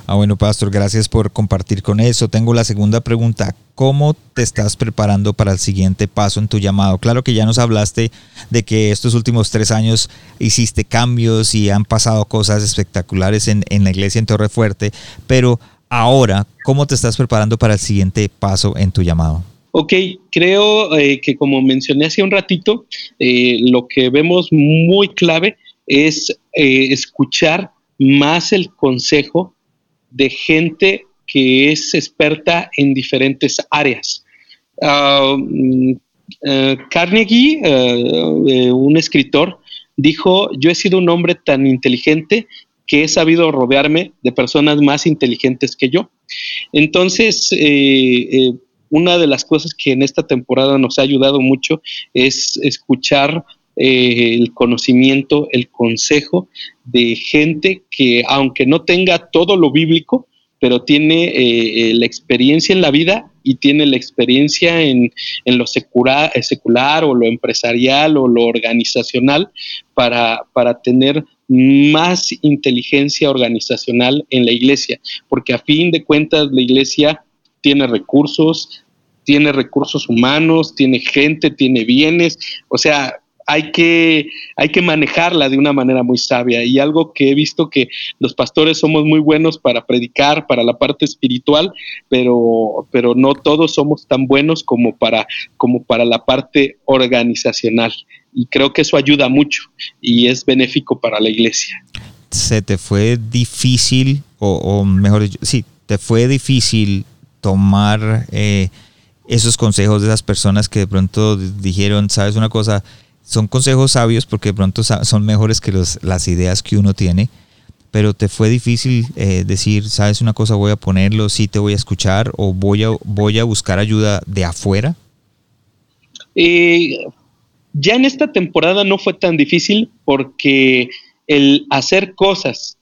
Speaker 1: Ah, bueno, Pastor, gracias por compartir con eso. Tengo la segunda pregunta. ¿Cómo te estás preparando para el siguiente paso en tu llamado? Claro que ya nos hablaste de que estos últimos tres años hiciste cambios y han pasado cosas espectaculares en, en la iglesia en Torre Fuerte, pero ahora, ¿cómo te estás preparando para el siguiente paso en tu llamado?
Speaker 2: Ok, creo eh, que como mencioné hace un ratito, eh, lo que vemos muy clave es eh, escuchar más el consejo de gente que es experta en diferentes áreas. Ah, mm, Carnegie, un escritor, dijo, yo he sido un hombre tan inteligente que he sabido rodearme de personas más inteligentes que yo. Entonces, una de las cosas que en esta temporada nos ha ayudado mucho es escuchar eh, el conocimiento, el consejo de gente que aunque no tenga todo lo bíblico, pero tiene eh, la experiencia en la vida y tiene la experiencia en, lo secular, secular, o lo empresarial o lo organizacional para, para tener más inteligencia organizacional en la iglesia, porque a fin de cuentas la iglesia tiene recursos, tiene recursos humanos, tiene gente, tiene bienes, o sea, hay que, hay que manejarla de una manera muy sabia. Y algo que he visto que los pastores somos muy buenos para predicar, para la parte espiritual, pero, pero no todos somos tan buenos como para, como para la parte organizacional. Y creo que eso ayuda mucho y es benéfico para la iglesia.
Speaker 1: ¿Se te fue difícil, o, mejor dicho, sí, te fue difícil tomar... Eh, esos consejos de esas personas que de pronto dijeron, sabes una cosa, son consejos sabios porque de pronto son mejores que los, las ideas que uno tiene, pero te fue difícil eh, decir, sabes una cosa, voy a ponerlo, sí te voy a escuchar o voy a, voy a buscar ayuda de afuera.
Speaker 2: Eh, ya en esta temporada no fue tan difícil porque el hacer cosas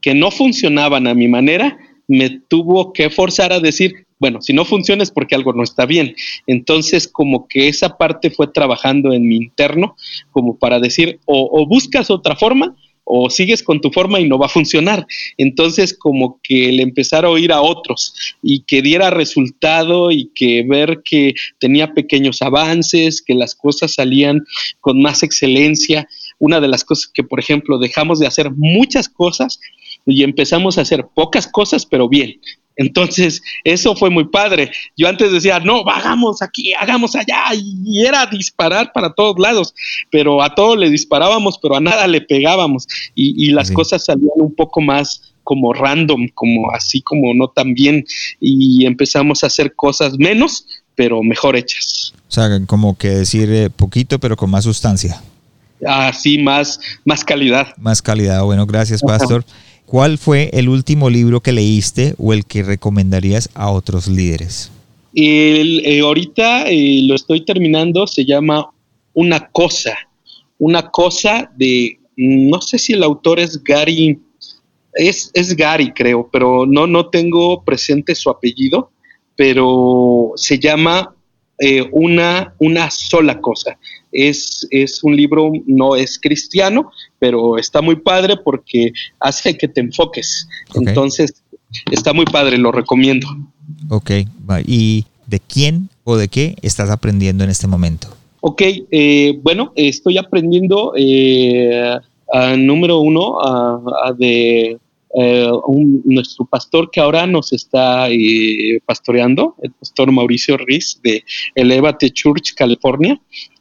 Speaker 2: que no funcionaban a mi manera me tuvo que forzar a decir, bueno, si no funciona es porque algo no está bien. Entonces, como que esa parte fue trabajando en mi interno, como para decir, o, buscas otra forma, o sigues con tu forma y no va a funcionar. Entonces, como que el empezar a oír a otros y que diera resultado y que ver que tenía pequeños avances, que las cosas salían con más excelencia. Una de las cosas que, por ejemplo, dejamos de hacer muchas cosas y empezamos a hacer pocas cosas, pero bien. Entonces, eso fue muy padre. Yo antes decía, no, hagamos aquí, hagamos allá, y era disparar para todos lados, pero a todos le disparábamos, pero a nada le pegábamos, y, las cosas salían un poco más como random, como así como no tan bien, y empezamos a hacer cosas menos, pero mejor hechas.
Speaker 1: O sea, como que decir eh, poquito, pero con más sustancia.
Speaker 2: Así, más, más calidad.
Speaker 1: Más calidad. Bueno, gracias, Pastor. ¿Cuál fue el último libro que leíste o el que recomendarías a otros líderes?
Speaker 2: El, eh, ahorita eh, lo estoy terminando, se llama Una cosa. Una cosa de, no sé si el autor es Gary, es, es Gary creo, pero no, no tengo presente su apellido, pero se llama eh, una, una sola cosa. Es, es, un libro, no es cristiano, pero está muy padre porque hace que te enfoques. Entonces, está muy padre, lo recomiendo.
Speaker 1: Ok, ¿y de quién o de qué estás aprendiendo en este momento?
Speaker 2: Ok, eh, bueno, estoy aprendiendo, eh, número uno, de eh, nuestro pastor que ahora nos está eh, pastoreando, el pastor Mauricio Riz de Elevate Church, California,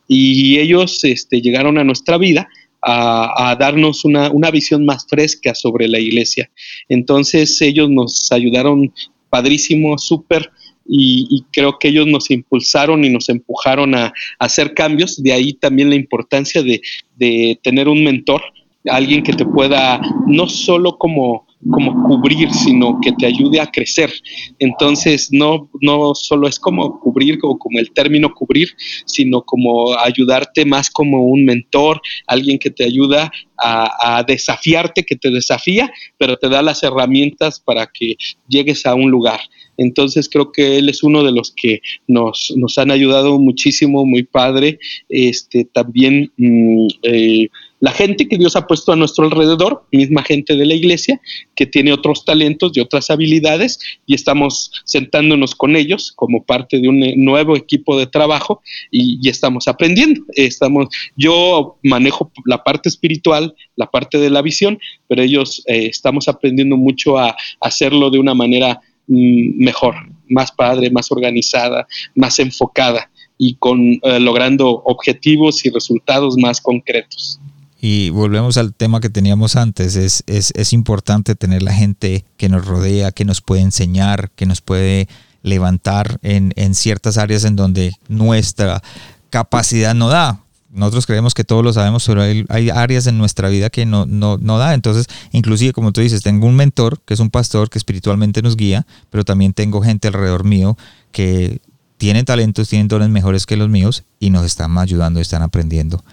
Speaker 2: y ellos este, llegaron a nuestra vida a, darnos una, visión más fresca sobre la iglesia. Entonces ellos nos ayudaron padrísimo, súper, y, creo que ellos nos impulsaron y nos empujaron a, hacer cambios. De ahí también la importancia de, de, tener un mentor, alguien que te pueda no solo como como cubrir, sino que te ayude a crecer. Entonces, no, no solo es como cubrir o como el término cubrir, sino como ayudarte más como un mentor, alguien que te ayuda a, desafiarte, que te desafía, pero te da las herramientas para que llegues a un lugar. Entonces creo que él es uno de los que nos, nos han ayudado muchísimo, muy padre. Este, también mm, eh, la gente que Dios ha puesto a nuestro alrededor, misma gente de la iglesia, que tiene otros talentos y otras habilidades, y estamos sentándonos con ellos como parte de un nuevo equipo de trabajo y, estamos aprendiendo. Estamos, yo manejo la parte espiritual, la parte de la visión, pero ellos eh, estamos aprendiendo mucho a, a hacerlo de una manera Mm, mejor, más padre, más organizada, más enfocada y con eh, logrando objetivos y resultados más concretos.
Speaker 1: Y volvemos al tema que teníamos antes, es, es, es, importante tener la gente que nos rodea, que nos puede enseñar, que nos puede levantar en, en ciertas áreas en donde nuestra capacidad no da nosotros creemos que todos lo sabemos, pero hay, áreas en nuestra vida que no, no, no, da. Entonces, inclusive, como tú dices, tengo un mentor que es un pastor que espiritualmente nos guía, pero también tengo gente alrededor mío que tienen talentos, tienen dones mejores que los míos y nos están ayudando, están aprendiendo.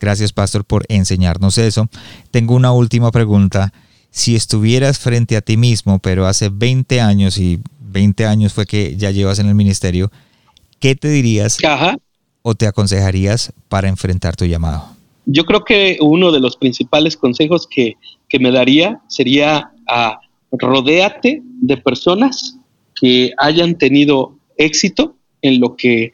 Speaker 1: Gracias, pastor, por enseñarnos eso. Tengo una última pregunta. Si estuvieras frente a ti mismo, pero hace 20 años y 20 años fue que ya llevas en el ministerio, ¿qué te dirías?
Speaker 2: Ajá
Speaker 1: o te aconsejarías para enfrentar tu llamado?
Speaker 2: Yo creo que uno de los principales consejos que, que me daría sería a rodéate de personas que hayan tenido éxito en lo que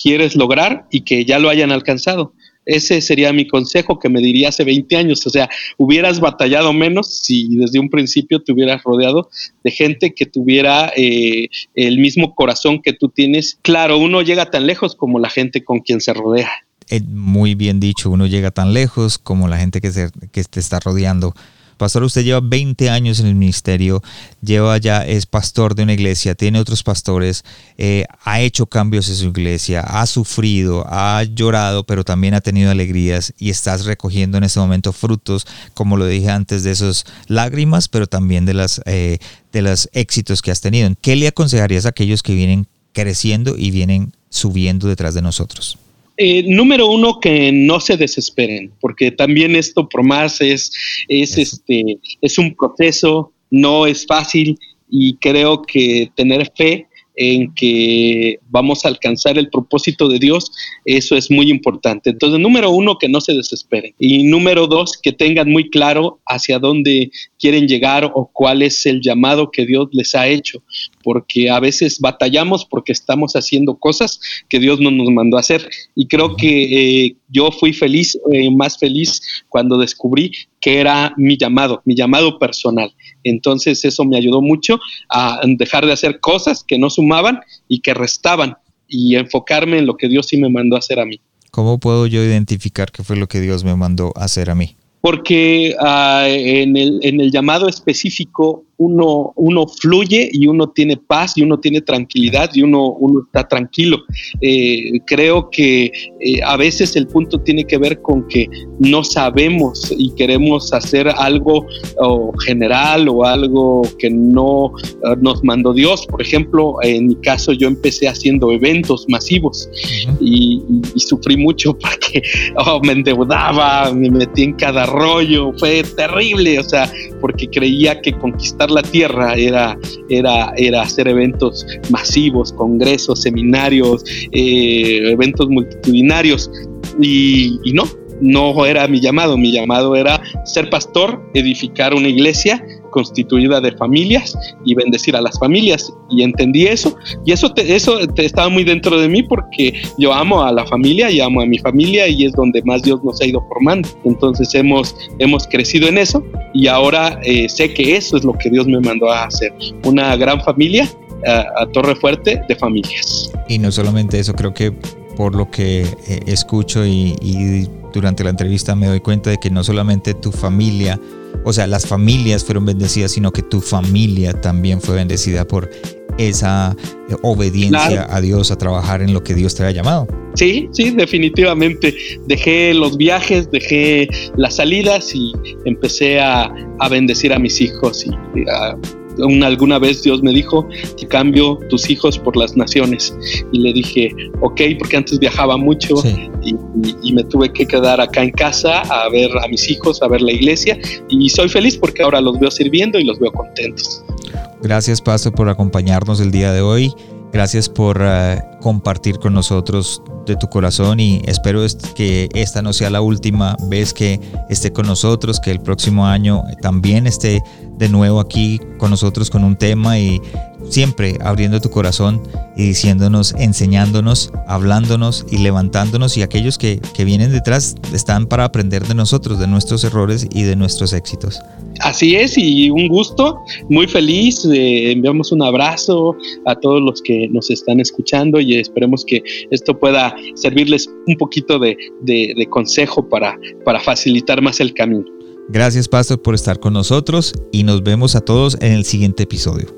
Speaker 2: quieres lograr y que ya lo hayan alcanzado. Ese sería mi consejo que me diría hace 20 años. O sea, hubieras batallado menos si desde un principio te hubieras rodeado de gente que tuviera eh, el mismo corazón que tú tienes. Claro, uno llega tan lejos como la gente con quien se rodea.
Speaker 1: Eh, muy bien dicho, uno llega tan lejos como la gente que, se, que te está rodeando. Pastor, usted lleva 20 años en el ministerio, lleva ya, es pastor de una iglesia, tiene otros pastores, eh, ha hecho cambios en su iglesia, ha sufrido, ha llorado, pero también ha tenido alegrías y estás recogiendo en este momento frutos, como lo dije antes, de esas lágrimas, pero también de, las, eh, de los éxitos que has tenido. ¿Qué le aconsejarías a aquellos que vienen creciendo y vienen subiendo detrás de nosotros?
Speaker 2: Eh, número uno, que no se desesperen, porque también esto por más es, es, este, es un proceso, no es fácil y creo que tener fe en que vamos a alcanzar el propósito de Dios, eso es muy importante. Entonces, número uno, que no se desesperen. Y número dos, que tengan muy claro hacia dónde quieren llegar o cuál es el llamado que Dios les ha hecho. Porque a veces batallamos porque estamos haciendo cosas que Dios no nos mandó a hacer. Y creo que eh, yo fui feliz, eh, más feliz cuando descubrí que era mi llamado, mi llamado personal. Entonces eso me ayudó mucho a dejar de hacer cosas que no sumaban y que restaban y enfocarme en lo que Dios sí me mandó a hacer a mí.
Speaker 1: ¿Cómo puedo yo identificar qué fue lo que Dios me mandó a hacer a mí?
Speaker 2: Porque uh, en, el, en el llamado específico uno, uno fluye y uno tiene paz y uno tiene tranquilidad y uno, uno está tranquilo. Eh, creo que eh, a veces el punto tiene que ver con que no sabemos y queremos hacer algo general o algo que no eh, nos mandó Dios. Por ejemplo, en mi caso yo empecé haciendo eventos masivos y, sufrí mucho porque oh, me endeudaba, me metí en cada rollo, fue terrible, o sea, porque creía que conquistar la tierra era, era, era hacer eventos masivos, congresos, seminarios, eh, eventos multitudinarios. Y, y no, no era mi llamado, mi llamado era ser pastor, edificar una iglesia constituida de familias y bendecir a las familias. Y entendí eso. Y eso, eso estaba muy dentro de mí porque yo amo a la familia y amo a mi familia y es donde más Dios nos ha ido formando. Entonces hemos, hemos crecido en eso y ahora eh, sé que eso es lo que Dios me mandó a hacer. Una gran familia a, Torre Fuerte de familias.
Speaker 1: Y no solamente eso, creo que por lo que eh, escucho y durante la entrevista me doy cuenta de que no solamente tu familia, o sea, las familias fueron bendecidas, sino que tu familia también fue bendecida por esa eh, obediencia a Dios, a trabajar en lo que Dios te ha llamado.
Speaker 2: Sí, sí, definitivamente. Dejé los viajes, dejé las salidas y empecé a, bendecir a mis hijos. Y alguna vez Dios me dijo que cambio tus hijos por las naciones. Y le dije, ok, porque antes viajaba mucho y, y, me tuve que quedar acá en casa a ver a mis hijos, a ver la iglesia. Y soy feliz porque ahora los veo sirviendo y los veo contentos.
Speaker 1: Gracias, Pastor, por acompañarnos el día de hoy. Gracias por eh, compartir con nosotros de tu corazón y espero que esta no sea la última vez que esté con nosotros, que el próximo año también esté de nuevo aquí con nosotros con un tema y siempre abriendo tu corazón y diciéndonos, enseñándonos, hablándonos y levantándonos y aquellos que, que vienen detrás están para aprender de nosotros, de nuestros errores y de nuestros éxitos.
Speaker 2: Así es, y un gusto, muy feliz. Eh, enviamos un abrazo a todos los que nos están escuchando y esperemos que esto pueda servirles un poquito de, de consejo para, para facilitar más el camino.
Speaker 1: Gracias, Pastor, por estar con nosotros y nos vemos a todos en el siguiente episodio.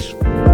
Speaker 1: Peace.